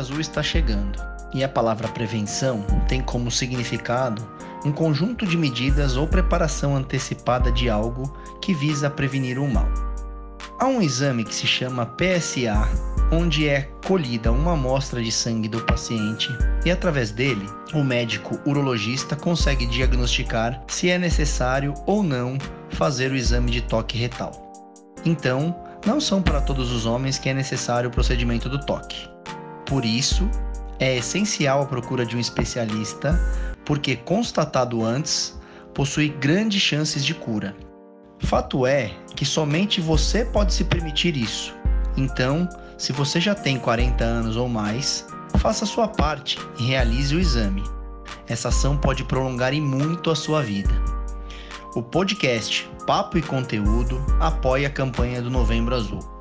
Azul está chegando e a palavra prevenção tem como significado um conjunto de medidas ou preparação antecipada de algo que visa prevenir o mal. Há um exame que se chama PSA, onde é colhida uma amostra de sangue do paciente e, através dele, o médico urologista consegue diagnosticar se é necessário ou não fazer o exame de toque retal. Então, não são para todos os homens que é necessário o procedimento do toque. Por isso, é essencial a procura de um especialista, porque constatado antes, possui grandes chances de cura. Fato é que somente você pode se permitir isso. Então, se você já tem 40 anos ou mais, faça sua parte e realize o exame. Essa ação pode prolongar e muito a sua vida. O podcast Papo e Conteúdo apoia a campanha do Novembro Azul.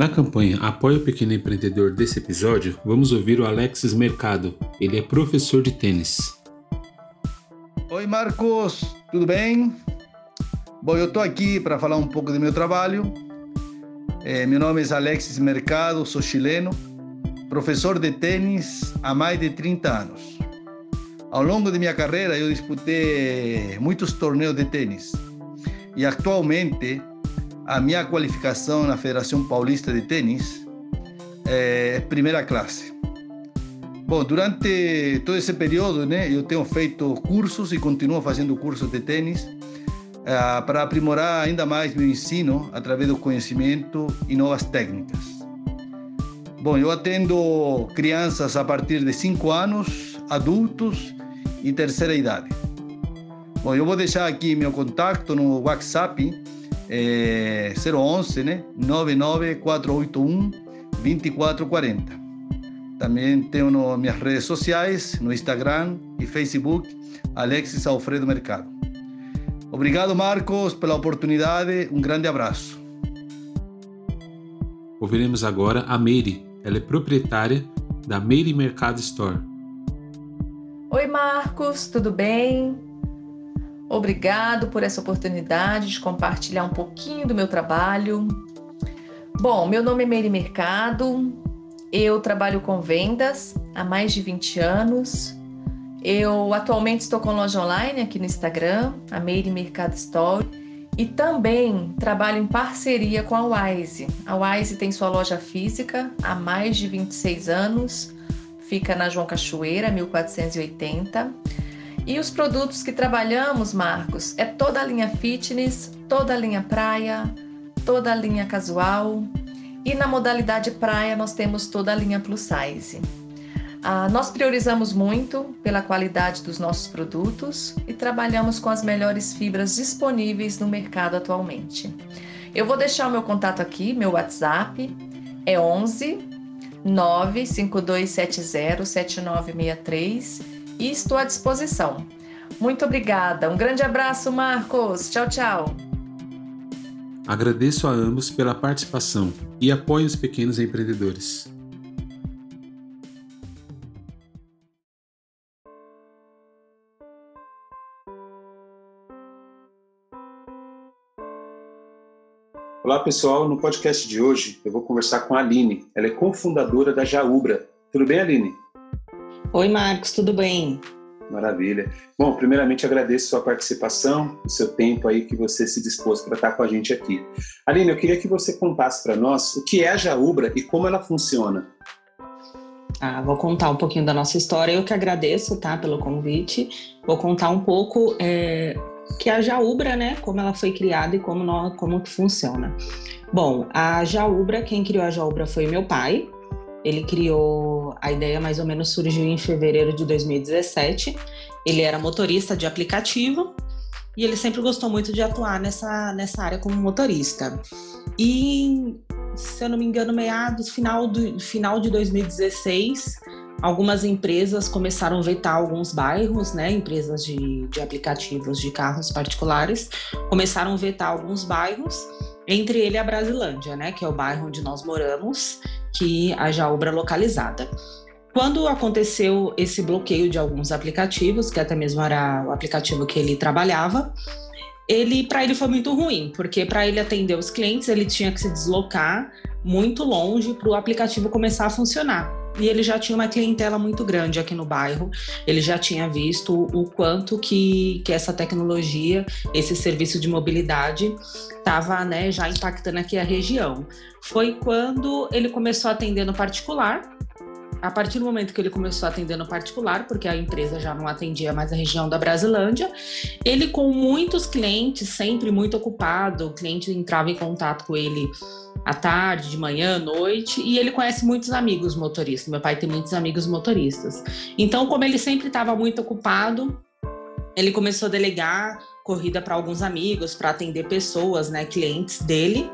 Na campanha Apoie o Pequeno Empreendedor desse episódio, vamos ouvir o Alexis Mercado. Ele é professor de tênis. Oi, Marcos, tudo bem? Bom, eu estou aqui para falar um pouco do meu trabalho. É, meu nome é Alexis Mercado, sou chileno, professor de tênis há mais de 30 anos. Ao longo de minha carreira, eu disputei muitos torneios de tênis e atualmente a minha qualificação na Federação Paulista de Tênis é primeira classe. Bom, durante todo esse período, né, eu tenho feito cursos e continuo fazendo cursos de tênis uh, para aprimorar ainda mais meu ensino através do conhecimento e novas técnicas. Bom, eu atendo crianças a partir de 5 anos, adultos e terceira idade. Bom, eu vou deixar aqui meu contato no WhatsApp é, 011 né? 99481 2440. Também tenho no, minhas redes sociais, no Instagram e Facebook, Alexis Alfredo Mercado. Obrigado, Marcos, pela oportunidade. Um grande abraço. Ouviremos agora a Meire. Ela é proprietária da Meire Mercado Store. Oi, Marcos, tudo bem? Obrigado por essa oportunidade de compartilhar um pouquinho do meu trabalho. Bom, meu nome é Meire Mercado, eu trabalho com vendas há mais de 20 anos. Eu atualmente estou com loja online aqui no Instagram, a Meire Mercado Store, e também trabalho em parceria com a Wise. A Wise tem sua loja física há mais de 26 anos, fica na João Cachoeira, 1480 e os produtos que trabalhamos, Marcos, é toda a linha fitness, toda a linha praia, toda a linha casual. E na modalidade praia nós temos toda a linha plus size. Ah, nós priorizamos muito pela qualidade dos nossos produtos e trabalhamos com as melhores fibras disponíveis no mercado atualmente. Eu vou deixar o meu contato aqui, meu WhatsApp é 11 95270 7963 e estou à disposição. Muito obrigada. Um grande abraço, Marcos. Tchau, tchau. Agradeço a ambos pela participação e apoio os pequenos empreendedores. Olá pessoal, no podcast de hoje eu vou conversar com a Aline. Ela é cofundadora da Jaubra. Tudo bem, Aline? Oi, Marcos, tudo bem? Maravilha. Bom, primeiramente agradeço sua participação, o seu tempo aí que você se dispôs para estar com a gente aqui. Aline, eu queria que você contasse para nós o que é a Jaubra e como ela funciona. Ah, vou contar um pouquinho da nossa história. Eu que agradeço, tá, pelo convite. Vou contar um pouco é, que é a Jaubra, né, como ela foi criada e como nós, como que funciona. Bom, a Jaubra, quem criou a Jaubra foi meu pai. Ele criou a ideia mais ou menos surgiu em fevereiro de 2017. Ele era motorista de aplicativo e ele sempre gostou muito de atuar nessa, nessa área como motorista. E, se eu não me engano, meados, final, do, final de 2016, algumas empresas começaram a vetar alguns bairros, né? Empresas de, de aplicativos de carros particulares começaram a vetar alguns bairros, entre ele a Brasilândia, né? Que é o bairro onde nós moramos que haja obra localizada. Quando aconteceu esse bloqueio de alguns aplicativos, que até mesmo era o aplicativo que ele trabalhava, ele para ele foi muito ruim, porque para ele atender os clientes, ele tinha que se deslocar muito longe para o aplicativo começar a funcionar. E ele já tinha uma clientela muito grande aqui no bairro. Ele já tinha visto o quanto que, que essa tecnologia, esse serviço de mobilidade estava né, já impactando aqui a região. Foi quando ele começou a atender no particular, a partir do momento que ele começou a atender no particular, porque a empresa já não atendia mais a região da Brasilândia, ele com muitos clientes, sempre muito ocupado, o cliente entrava em contato com ele à tarde, de manhã, à noite, e ele conhece muitos amigos motoristas. Meu pai tem muitos amigos motoristas. Então, como ele sempre estava muito ocupado, ele começou a delegar corrida para alguns amigos, para atender pessoas, né, clientes dele.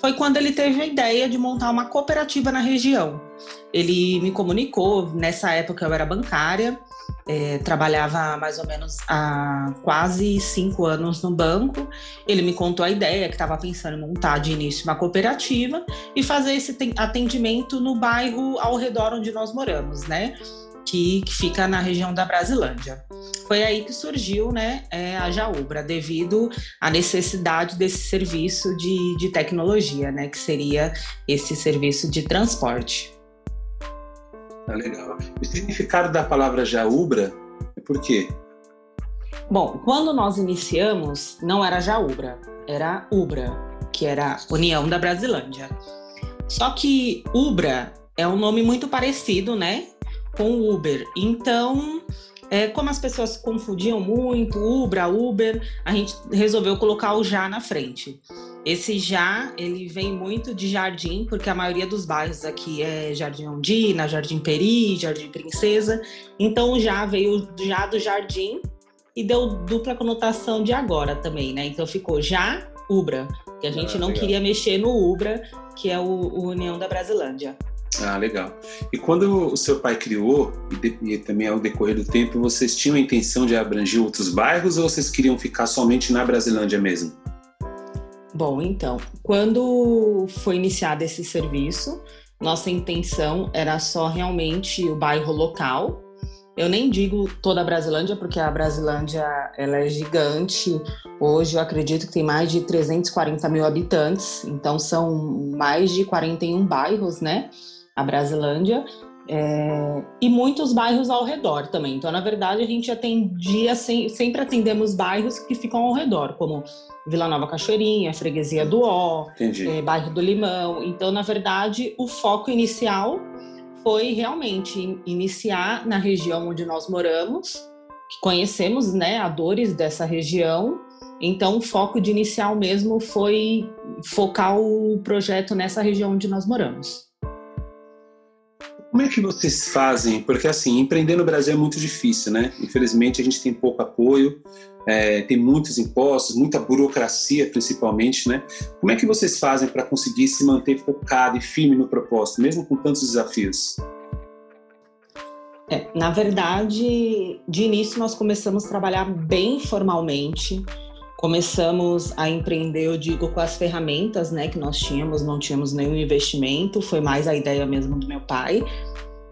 Foi quando ele teve a ideia de montar uma cooperativa na região. Ele me comunicou, nessa época eu era bancária, é, trabalhava mais ou menos há quase cinco anos no banco. Ele me contou a ideia que estava pensando em montar de início uma cooperativa e fazer esse atendimento no bairro ao redor onde nós moramos, né? Que, que fica na região da Brasilândia. Foi aí que surgiu né, é, a Jaubra, devido à necessidade desse serviço de, de tecnologia, né, que seria esse serviço de transporte. Tá legal. O significado da palavra jaubra é por quê? Bom, quando nós iniciamos, não era jaubra, era ubra, que era União da Brasilândia. Só que ubra é um nome muito parecido, né, com Uber. Então, é, como as pessoas confundiam muito Ubra, Uber, a gente resolveu colocar o já na frente. Esse já, ele vem muito de jardim, porque a maioria dos bairros aqui é Jardim Ondina, Jardim Peri, Jardim Princesa. Então o já veio já do jardim e deu dupla conotação de agora também, né? Então ficou já Ubra, que a gente ah, não legal. queria mexer no Ubra, que é o, o União da Brasilândia. Ah, legal. E quando o seu pai criou, e, de, e, também ao decorrer do tempo, vocês tinham a intenção de abranger outros bairros ou vocês queriam ficar somente na Brasilândia mesmo? Bom, então, quando foi iniciado esse serviço, nossa intenção era só realmente o bairro local. Eu nem digo toda a Brasilândia, porque a Brasilândia ela é gigante. Hoje eu acredito que tem mais de 340 mil habitantes, então são mais de 41 bairros, né? A Brasilândia. É, e muitos bairros ao redor também. Então, na verdade, a gente atendia, sempre atendemos bairros que ficam ao redor, como Vila Nova Cachoeirinha, Freguesia do Ó, é, bairro do Limão. Então, na verdade, o foco inicial foi realmente iniciar na região onde nós moramos, que conhecemos né, a dores dessa região. Então, o foco de inicial mesmo foi focar o projeto nessa região onde nós moramos. Como é que vocês fazem? Porque assim, empreender no Brasil é muito difícil, né? Infelizmente a gente tem pouco apoio, é, tem muitos impostos, muita burocracia principalmente, né? Como é que vocês fazem para conseguir se manter focado e firme no propósito, mesmo com tantos desafios? É, na verdade, de início nós começamos a trabalhar bem formalmente. Começamos a empreender, eu digo, com as ferramentas né, que nós tínhamos, não tínhamos nenhum investimento, foi mais a ideia mesmo do meu pai.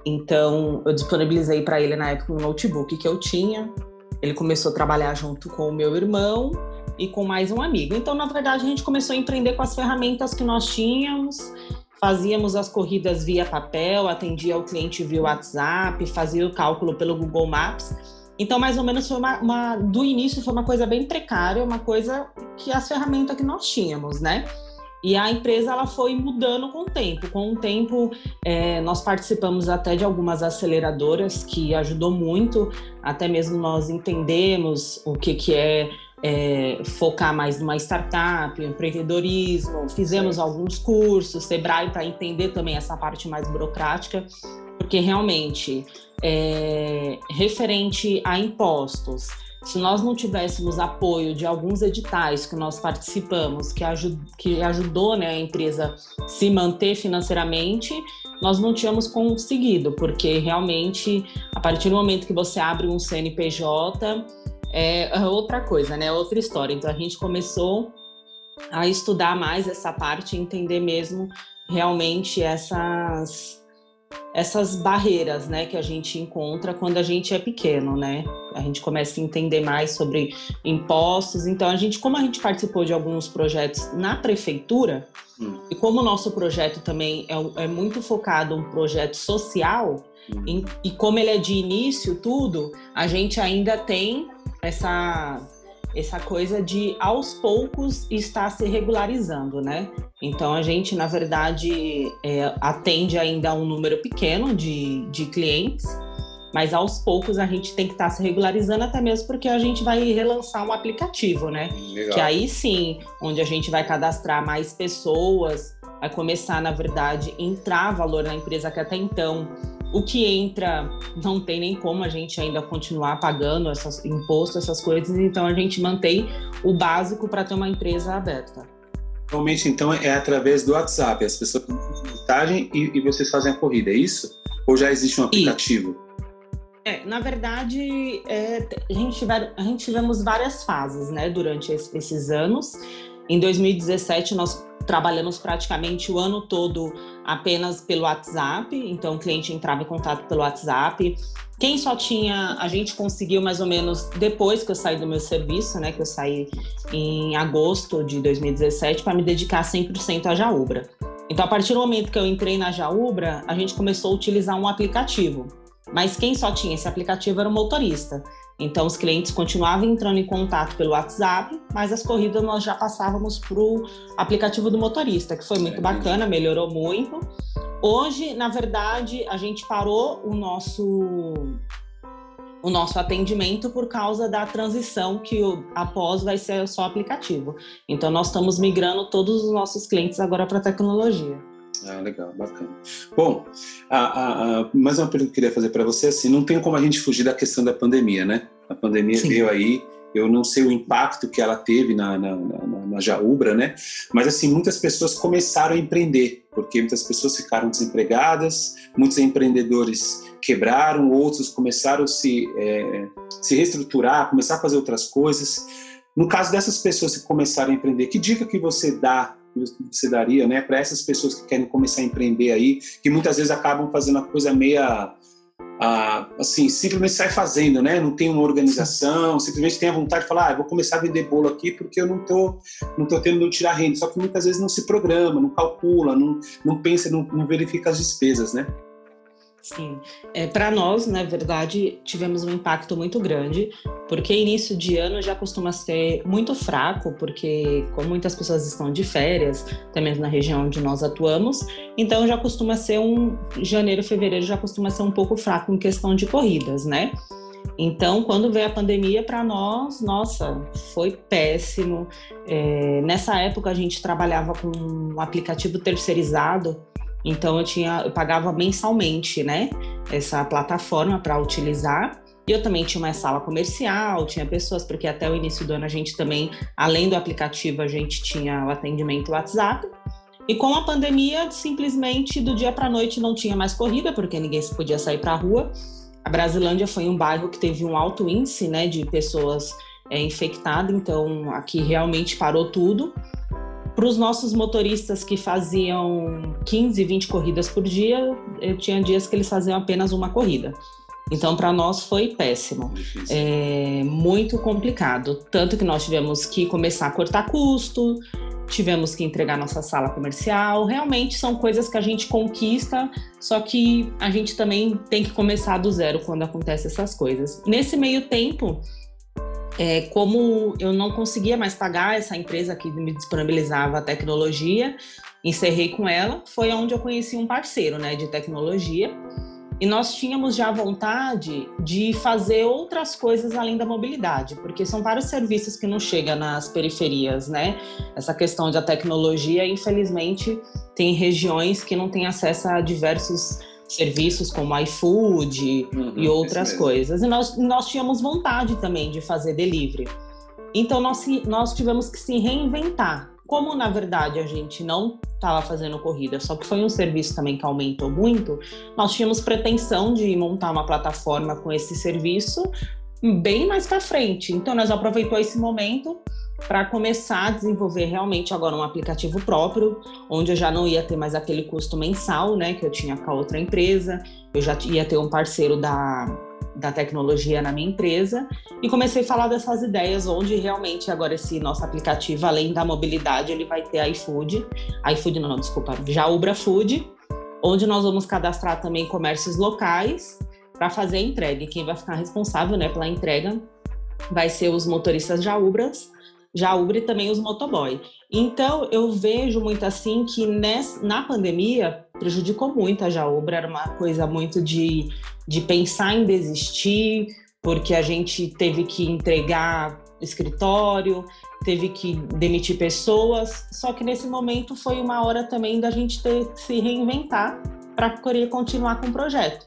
Então, eu disponibilizei para ele na época um notebook que eu tinha. Ele começou a trabalhar junto com o meu irmão e com mais um amigo. Então, na verdade, a gente começou a empreender com as ferramentas que nós tínhamos. Fazíamos as corridas via papel, atendia o cliente via WhatsApp, fazia o cálculo pelo Google Maps. Então, mais ou menos, foi uma, uma, do início foi uma coisa bem precária, uma coisa que as ferramentas que nós tínhamos, né? E a empresa ela foi mudando com o tempo. Com o tempo, é, nós participamos até de algumas aceleradoras que ajudou muito, até mesmo nós entendemos o que, que é é, focar mais numa startup, empreendedorismo, fizemos alguns cursos, Sebrae, para entender também essa parte mais burocrática, porque realmente, é, referente a impostos, se nós não tivéssemos apoio de alguns editais que nós participamos, que, ajud, que ajudou né, a empresa se manter financeiramente, nós não tínhamos conseguido, porque realmente, a partir do momento que você abre um CNPJ, é outra coisa, né? Outra história. Então a gente começou a estudar mais essa parte, entender mesmo realmente essas essas barreiras, né, que a gente encontra quando a gente é pequeno, né? A gente começa a entender mais sobre impostos. Então a gente, como a gente participou de alguns projetos na prefeitura hum. e como o nosso projeto também é, é muito focado um projeto social hum. em, e como ele é de início tudo, a gente ainda tem essa essa coisa de aos poucos estar se regularizando, né? Então a gente, na verdade, é, atende ainda a um número pequeno de, de clientes, mas aos poucos a gente tem que estar se regularizando, até mesmo porque a gente vai relançar um aplicativo, né? Legal. Que aí sim, onde a gente vai cadastrar mais pessoas, vai começar, na verdade, entrar valor na empresa que até então o que entra não tem nem como a gente ainda continuar pagando esses impostos, essas coisas, então a gente mantém o básico para ter uma empresa aberta. Normalmente, então, é através do WhatsApp, as pessoas mandam mensagem e, e vocês fazem a corrida, é isso? Ou já existe um aplicativo? É, na verdade, é, a, gente tiver, a gente tivemos várias fases, né, durante esses anos. Em 2017, nós trabalhamos praticamente o ano todo apenas pelo WhatsApp, então o cliente entrava em contato pelo WhatsApp. Quem só tinha, a gente conseguiu mais ou menos depois que eu saí do meu serviço, né, que eu saí em agosto de 2017 para me dedicar 100% à Jaubra. Então a partir do momento que eu entrei na Jaubra, a gente começou a utilizar um aplicativo. Mas quem só tinha esse aplicativo era o motorista. Então, os clientes continuavam entrando em contato pelo WhatsApp, mas as corridas nós já passávamos para o aplicativo do motorista, que foi muito bacana, melhorou muito. Hoje, na verdade, a gente parou o nosso o nosso atendimento por causa da transição que o, após vai ser só aplicativo. Então, nós estamos migrando todos os nossos clientes agora para a tecnologia. Ah, legal, bacana. Bom, a, a, a, mais uma pergunta que eu queria fazer para você, assim, não tem como a gente fugir da questão da pandemia, né? A pandemia Sim. veio aí, eu não sei o impacto que ela teve na, na, na, na Jaubra, né? Mas, assim, muitas pessoas começaram a empreender, porque muitas pessoas ficaram desempregadas, muitos empreendedores quebraram, outros começaram a se, é, se reestruturar, começar a fazer outras coisas. No caso dessas pessoas que começaram a empreender, que dica que você dá que você daria, né, para essas pessoas que querem começar a empreender aí, que muitas vezes acabam fazendo a coisa meia assim, simplesmente sai fazendo, né? Não tem uma organização, simplesmente tem a vontade de falar, ah, vou começar a vender bolo aqui porque eu não tô, não tô tendo de tirar renda. Só que muitas vezes não se programa, não calcula, não, não pensa, não, não verifica as despesas, né? Sim, é, para nós, na verdade, tivemos um impacto muito grande, porque início de ano já costuma ser muito fraco, porque como muitas pessoas estão de férias, também na região onde nós atuamos, então já costuma ser um janeiro, fevereiro já costuma ser um pouco fraco em questão de corridas, né? Então, quando veio a pandemia, para nós, nossa, foi péssimo. É, nessa época, a gente trabalhava com um aplicativo terceirizado então eu tinha, eu pagava mensalmente, né? Essa plataforma para utilizar. E eu também tinha uma sala comercial, tinha pessoas, porque até o início do ano a gente também, além do aplicativo, a gente tinha o atendimento WhatsApp. E com a pandemia, simplesmente do dia para noite não tinha mais corrida, porque ninguém podia sair para a rua. A Brasilândia foi um bairro que teve um alto índice né, de pessoas é, infectadas, então aqui realmente parou tudo. Para os nossos motoristas que faziam 15, 20 corridas por dia, eu tinha dias que eles faziam apenas uma corrida. Então, para nós foi péssimo, é, muito complicado. Tanto que nós tivemos que começar a cortar custo, tivemos que entregar nossa sala comercial. Realmente são coisas que a gente conquista, só que a gente também tem que começar do zero quando acontecem essas coisas. Nesse meio tempo, é, como eu não conseguia mais pagar essa empresa que me disponibilizava a tecnologia, encerrei com ela. Foi onde eu conheci um parceiro né, de tecnologia e nós tínhamos já vontade de fazer outras coisas além da mobilidade, porque são vários serviços que não chegam nas periferias, né? Essa questão da tecnologia, infelizmente, tem regiões que não têm acesso a diversos serviços como iFood uhum, e outras coisas. E nós, nós tínhamos vontade também de fazer delivery. Então nós, nós tivemos que se reinventar. Como na verdade a gente não estava fazendo corrida, só que foi um serviço também que aumentou muito, nós tínhamos pretensão de montar uma plataforma com esse serviço bem mais para frente. Então nós aproveitou esse momento para começar a desenvolver realmente agora um aplicativo próprio, onde eu já não ia ter mais aquele custo mensal, né, que eu tinha com a outra empresa, eu já ia ter um parceiro da da tecnologia na minha empresa. E comecei a falar dessas ideias onde realmente agora esse nosso aplicativo, além da mobilidade, ele vai ter iFood, iFood não, desculpa, Jaubra Food, onde nós vamos cadastrar também comércios locais para fazer a entrega. E quem vai ficar responsável, né, pela entrega vai ser os motoristas Jaubras, Jaubra e também os motoboy. Então eu vejo muito assim que nessa, na pandemia prejudicou muito a Jaubra, era uma coisa muito de de pensar em desistir, porque a gente teve que entregar escritório, teve que demitir pessoas. Só que nesse momento foi uma hora também da gente ter que se reinventar para poder continuar com o projeto.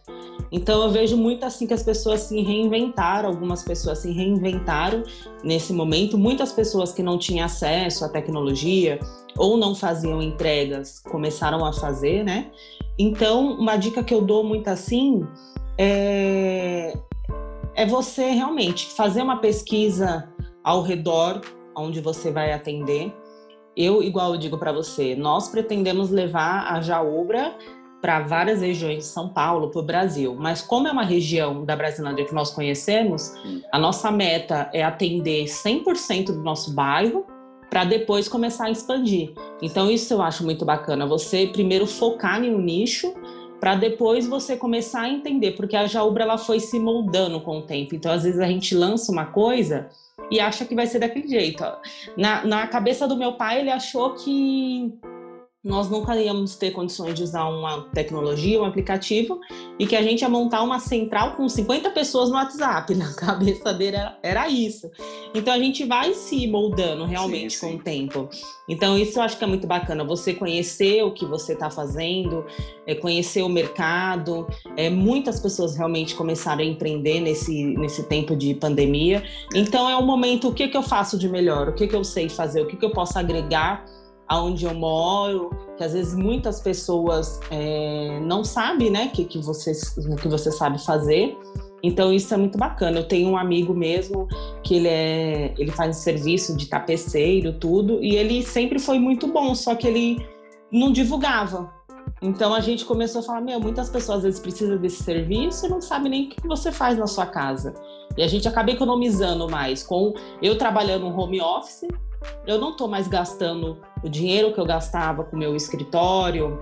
Então eu vejo muito assim que as pessoas se reinventaram, algumas pessoas se reinventaram nesse momento, muitas pessoas que não tinham acesso à tecnologia ou não faziam entregas começaram a fazer, né? Então, uma dica que eu dou muito assim é, é você realmente fazer uma pesquisa ao redor onde você vai atender. Eu, igual eu digo para você, nós pretendemos levar a Jaúbra para várias regiões de São Paulo, para o Brasil. Mas como é uma região da Brasilândia que nós conhecemos, a nossa meta é atender 100% do nosso bairro para depois começar a expandir. Então isso eu acho muito bacana. Você primeiro focar em um nicho para depois você começar a entender, porque a Jaubra ela foi se moldando com o tempo. Então, às vezes a gente lança uma coisa e acha que vai ser daquele jeito. Na, na cabeça do meu pai, ele achou que nós nunca íamos ter condições de usar uma tecnologia, um aplicativo, e que a gente ia montar uma central com 50 pessoas no WhatsApp. Na cabeça dele era, era isso. Então a gente vai se moldando realmente sim, sim. com o tempo. Então isso eu acho que é muito bacana, você conhecer o que você está fazendo, é, conhecer o mercado. É, muitas pessoas realmente começaram a empreender nesse, nesse tempo de pandemia. Então é um momento, o que, que eu faço de melhor? O que, que eu sei fazer? O que, que eu posso agregar aonde eu moro, que às vezes muitas pessoas é, não sabem, né, que que você que você sabe fazer. Então isso é muito bacana. Eu tenho um amigo mesmo que ele é, ele faz serviço de tapeceiro, tudo, e ele sempre foi muito bom, só que ele não divulgava. Então a gente começou a falar, meu, muitas pessoas às vezes precisam desse serviço e não sabem nem o que você faz na sua casa. E a gente acaba economizando mais com eu trabalhando no home office, eu não estou mais gastando o dinheiro que eu gastava com meu escritório,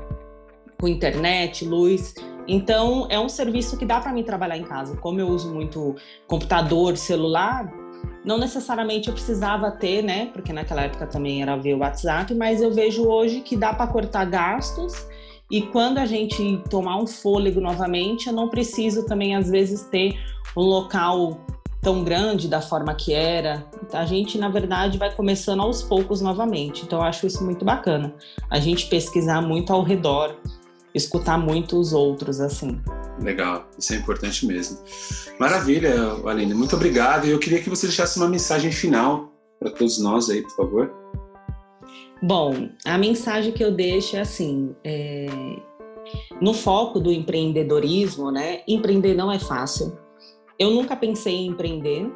com internet, luz. Então, é um serviço que dá para mim trabalhar em casa. Como eu uso muito computador, celular, não necessariamente eu precisava ter, né? Porque naquela época também era ver o WhatsApp, mas eu vejo hoje que dá para cortar gastos. E quando a gente tomar um fôlego novamente, eu não preciso também, às vezes, ter um local tão grande da forma que era. A gente, na verdade, vai começando aos poucos novamente. Então, eu acho isso muito bacana. A gente pesquisar muito ao redor, escutar muito os outros, assim. Legal, isso é importante mesmo. Maravilha, Aline, muito obrigado. E eu queria que você deixasse uma mensagem final para todos nós aí, por favor. Bom, a mensagem que eu deixo é assim: é... no foco do empreendedorismo, né? Empreender não é fácil. Eu nunca pensei em empreender.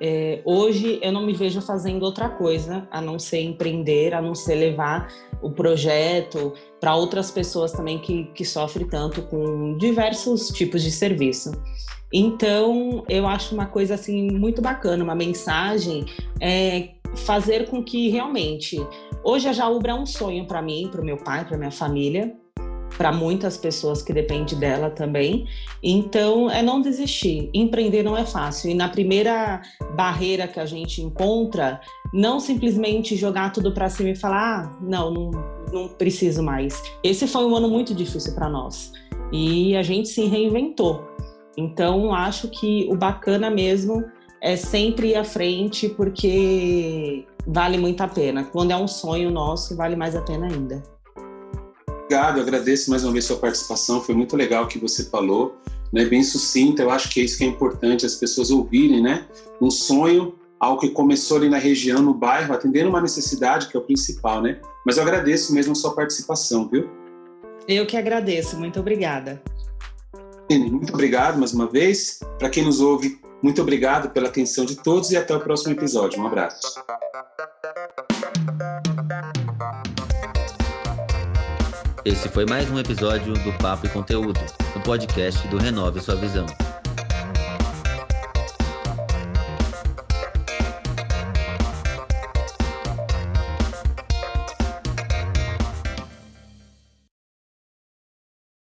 É, hoje eu não me vejo fazendo outra coisa a não ser empreender, a não ser levar o projeto para outras pessoas também que, que sofrem tanto com diversos tipos de serviço. Então, eu acho uma coisa assim muito bacana, uma mensagem é fazer com que realmente hoje a Jaúbra é um sonho para mim, para o meu pai, para minha família, para muitas pessoas que dependem dela também. Então, é não desistir. Empreender não é fácil. E na primeira barreira que a gente encontra, não simplesmente jogar tudo para cima e falar: ah, não, não, não preciso mais. Esse foi um ano muito difícil para nós. E a gente se reinventou. Então, acho que o bacana mesmo é sempre ir à frente, porque vale muito a pena. Quando é um sonho nosso, vale mais a pena ainda. Obrigado, agradeço mais uma vez sua participação, foi muito legal o que você falou, né? bem sucinta, eu acho que é isso que é importante, as pessoas ouvirem, né? Um sonho, algo que começou ali na região, no bairro, atendendo uma necessidade, que é o principal, né? Mas eu agradeço mesmo a sua participação, viu? Eu que agradeço, muito obrigada. Muito obrigado mais uma vez. Para quem nos ouve, muito obrigado pela atenção de todos e até o próximo episódio. Um abraço. Esse foi mais um episódio do Papo e Conteúdo, o podcast do Renove Sua Visão.